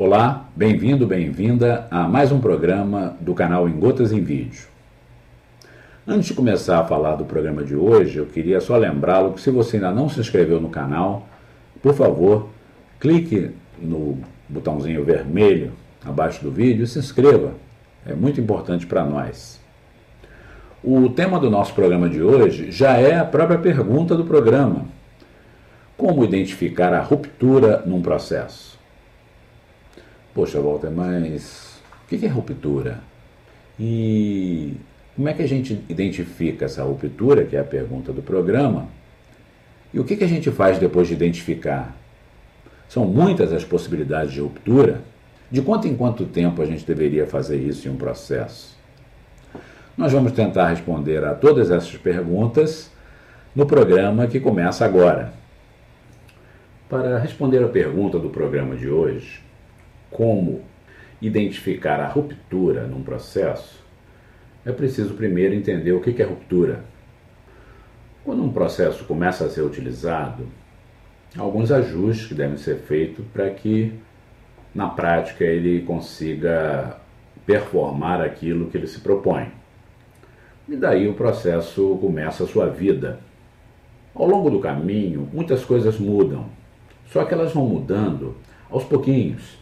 Olá, bem-vindo, bem-vinda a mais um programa do canal Em Gotas em Vídeo. Antes de começar a falar do programa de hoje, eu queria só lembrá-lo que se você ainda não se inscreveu no canal, por favor, clique no botãozinho vermelho abaixo do vídeo e se inscreva. É muito importante para nós. O tema do nosso programa de hoje já é a própria pergunta do programa. Como identificar a ruptura num processo? Poxa, Walter, mas o que é ruptura? E como é que a gente identifica essa ruptura, que é a pergunta do programa? E o que a gente faz depois de identificar? São muitas as possibilidades de ruptura. De quanto em quanto tempo a gente deveria fazer isso em um processo? Nós vamos tentar responder a todas essas perguntas no programa que começa agora. Para responder a pergunta do programa de hoje, como identificar a ruptura num processo, é preciso primeiro entender o que é ruptura. Quando um processo começa a ser utilizado, há alguns ajustes que devem ser feitos para que, na prática, ele consiga performar aquilo que ele se propõe. E daí o processo começa a sua vida. Ao longo do caminho, muitas coisas mudam, só que elas vão mudando aos pouquinhos.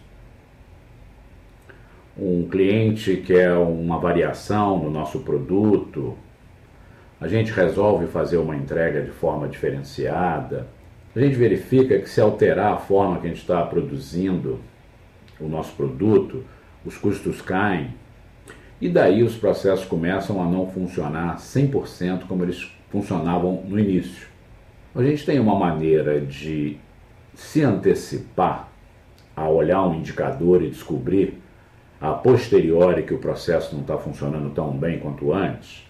Um cliente quer uma variação no nosso produto, a gente resolve fazer uma entrega de forma diferenciada, a gente verifica que se alterar a forma que a gente está produzindo o nosso produto, os custos caem, e daí os processos começam a não funcionar 100% como eles funcionavam no início. A gente tem uma maneira de se antecipar a olhar um indicador e descobrir a posteriori que o processo não está funcionando tão bem quanto antes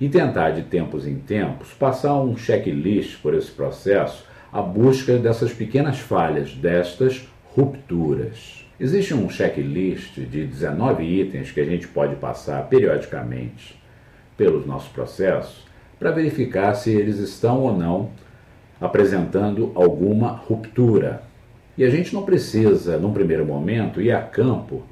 e tentar de tempos em tempos passar um checklist por esse processo à busca dessas pequenas falhas, destas rupturas. Existe um checklist de 19 itens que a gente pode passar periodicamente pelos nossos processos para verificar se eles estão ou não apresentando alguma ruptura. E a gente não precisa, num primeiro momento, ir a campo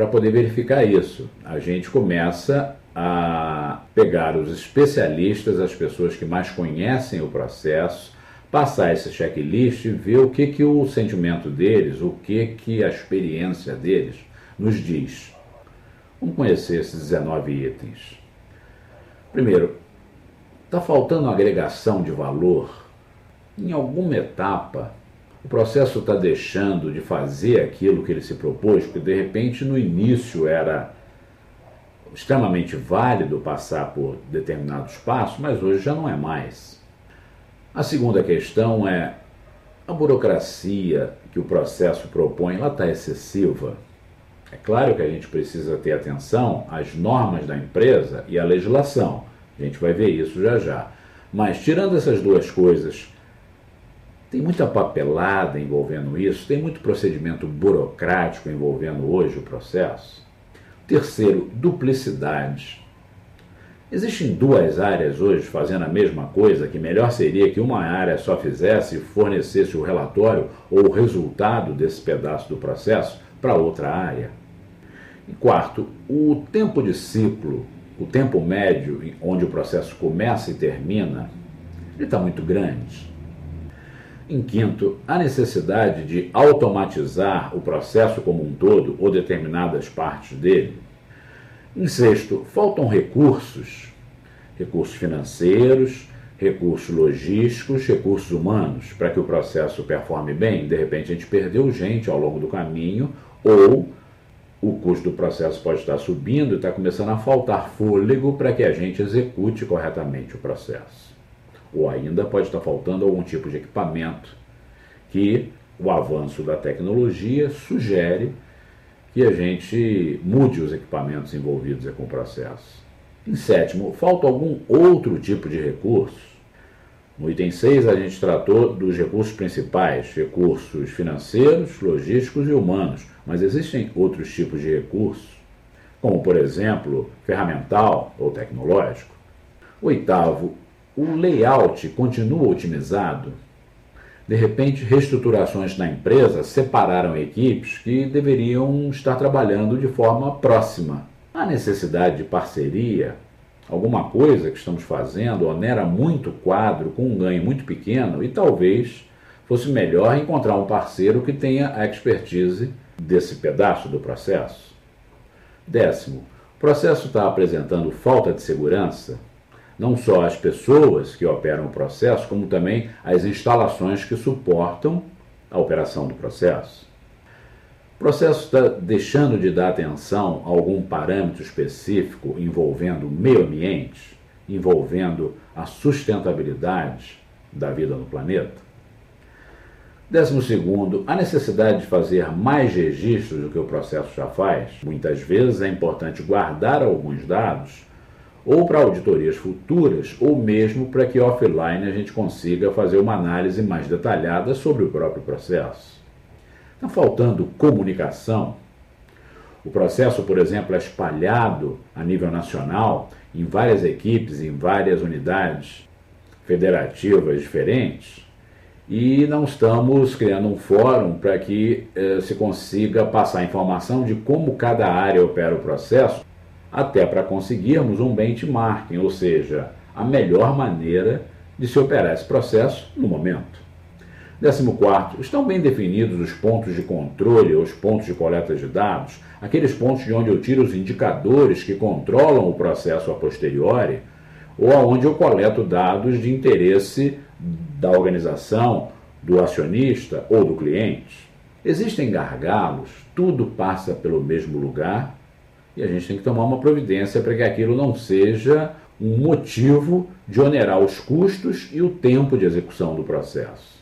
para poder verificar isso. A gente começa a pegar os especialistas, as pessoas que mais conhecem o processo, passar esse checklist e ver o que, que o sentimento deles, o que, que a experiência deles nos diz. Vamos conhecer esses 19 itens. Primeiro, está faltando agregação de valor? Em alguma etapa, o processo está deixando de fazer aquilo que ele se propôs, porque de repente no início era extremamente válido passar por determinados passos, mas hoje já não é mais. A segunda questão é a burocracia que o processo propõe, ela está excessiva. É claro que a gente precisa ter atenção às normas da empresa e à legislação. A gente vai ver isso já já. Mas tirando essas duas coisas, tem muita papelada envolvendo isso, tem muito procedimento burocrático envolvendo hoje o processo. Terceiro, duplicidade. Existem duas áreas hoje fazendo a mesma coisa, que melhor seria que uma área só fizesse e fornecesse o relatório ou o resultado desse pedaço do processo para outra área. E quarto, o tempo de ciclo, o tempo médio onde o processo começa e termina, ele está muito grande. Em quinto, a necessidade de automatizar o processo como um todo ou determinadas partes dele. Em sexto, faltam recursos, recursos financeiros, recursos logísticos, recursos humanos, para que o processo performe bem. De repente, a gente perdeu gente ao longo do caminho, ou o custo do processo pode estar subindo e está começando a faltar fôlego para que a gente execute corretamente o processo. Ou ainda pode estar faltando algum tipo de equipamento que o avanço da tecnologia sugere que a gente mude os equipamentos envolvidos com o processo. Em sétimo, falta algum outro tipo de recurso? No item 6, a gente tratou dos recursos principais, recursos financeiros, logísticos e humanos, mas existem outros tipos de recursos, como, por exemplo, ferramental ou tecnológico. Oitavo, o layout continua otimizado? De repente, reestruturações na empresa separaram equipes que deveriam estar trabalhando de forma próxima. A necessidade de parceria, alguma coisa que estamos fazendo onera muito o quadro com um ganho muito pequeno e talvez fosse melhor encontrar um parceiro que tenha a expertise desse pedaço do processo. Décimo, o processo está apresentando falta de segurança, não só as pessoas que operam o processo, como também as instalações que suportam a operação do processo. O processo está deixando de dar atenção a algum parâmetro específico envolvendo o meio ambiente, envolvendo a sustentabilidade da vida no planeta. Décimo segundo, a necessidade de fazer mais registros do que o processo já faz. Muitas vezes é importante guardar alguns dados, ou para auditorias futuras, ou mesmo para que offline a gente consiga fazer uma análise mais detalhada sobre o próprio processo. Está faltando comunicação. O processo, por exemplo, é espalhado a nível nacional, em várias equipes, em várias unidades federativas diferentes e não estamos criando um fórum para que eh, se consiga passar informação de como cada área opera o processo, até para conseguirmos um benchmarking, ou seja, a melhor maneira de se operar esse processo no momento. 14. Estão bem definidos os pontos de controle ou os pontos de coleta de dados, aqueles pontos de onde eu tiro os indicadores que controlam o processo a posteriori, ou aonde eu coleto dados de interesse da organização, do acionista ou do cliente. Existem gargalos, tudo passa pelo mesmo lugar e a gente tem que tomar uma providência para que aquilo não seja um motivo de onerar os custos e o tempo de execução do processo.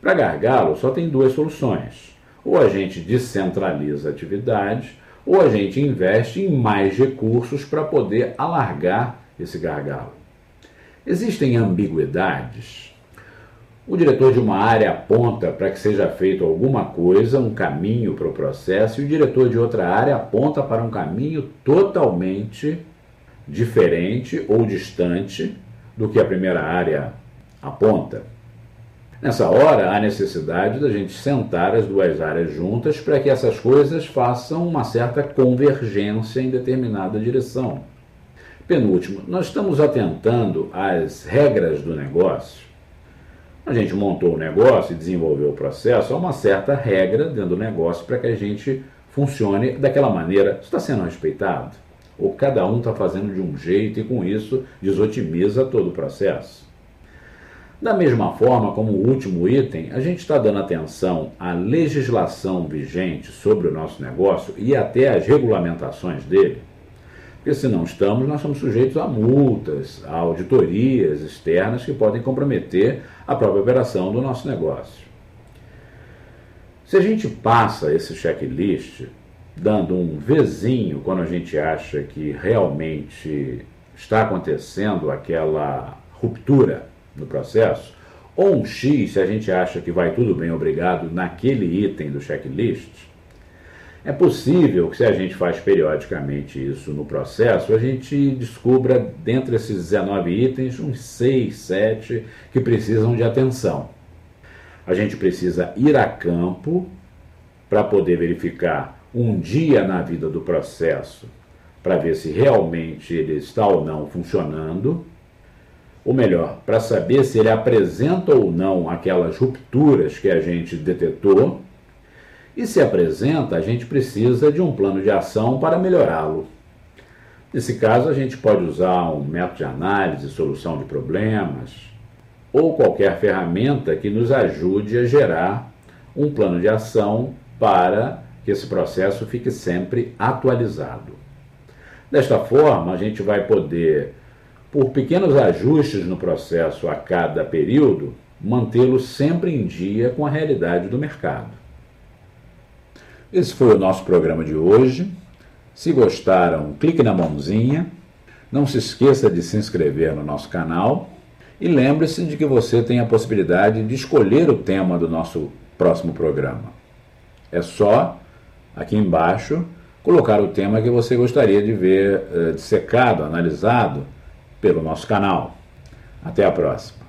Para gargalo, só tem duas soluções. Ou a gente descentraliza a atividade, ou a gente investe em mais recursos para poder alargar esse gargalo. Existem ambiguidades o diretor de uma área aponta para que seja feito alguma coisa, um caminho para o processo, e o diretor de outra área aponta para um caminho totalmente diferente ou distante do que a primeira área aponta. Nessa hora, há necessidade da gente sentar as duas áreas juntas para que essas coisas façam uma certa convergência em determinada direção. Penúltimo, nós estamos atentando às regras do negócio a gente montou o negócio e desenvolveu o processo, há uma certa regra dentro do negócio para que a gente funcione daquela maneira. Isso está sendo respeitado? Ou cada um está fazendo de um jeito e com isso desotimiza todo o processo? Da mesma forma, como último item, a gente está dando atenção à legislação vigente sobre o nosso negócio e até às regulamentações dele. Porque se não estamos, nós somos sujeitos a multas, a auditorias externas que podem comprometer a própria operação do nosso negócio. Se a gente passa esse checklist dando um Vzinho quando a gente acha que realmente está acontecendo aquela ruptura no processo, ou um X se a gente acha que vai tudo bem, obrigado, naquele item do checklist, é possível que, se a gente faz periodicamente isso no processo, a gente descubra, dentre esses 19 itens, uns 6, 7 que precisam de atenção. A gente precisa ir a campo para poder verificar um dia na vida do processo, para ver se realmente ele está ou não funcionando, ou melhor, para saber se ele apresenta ou não aquelas rupturas que a gente detectou e se apresenta, a gente precisa de um plano de ação para melhorá-lo. Nesse caso, a gente pode usar um método de análise, solução de problemas, ou qualquer ferramenta que nos ajude a gerar um plano de ação para que esse processo fique sempre atualizado. Desta forma, a gente vai poder, por pequenos ajustes no processo a cada período, mantê-lo sempre em dia com a realidade do mercado. Esse foi o nosso programa de hoje. Se gostaram, clique na mãozinha. Não se esqueça de se inscrever no nosso canal. E lembre-se de que você tem a possibilidade de escolher o tema do nosso próximo programa. É só, aqui embaixo, colocar o tema que você gostaria de ver eh, dissecado, analisado pelo nosso canal. Até a próxima.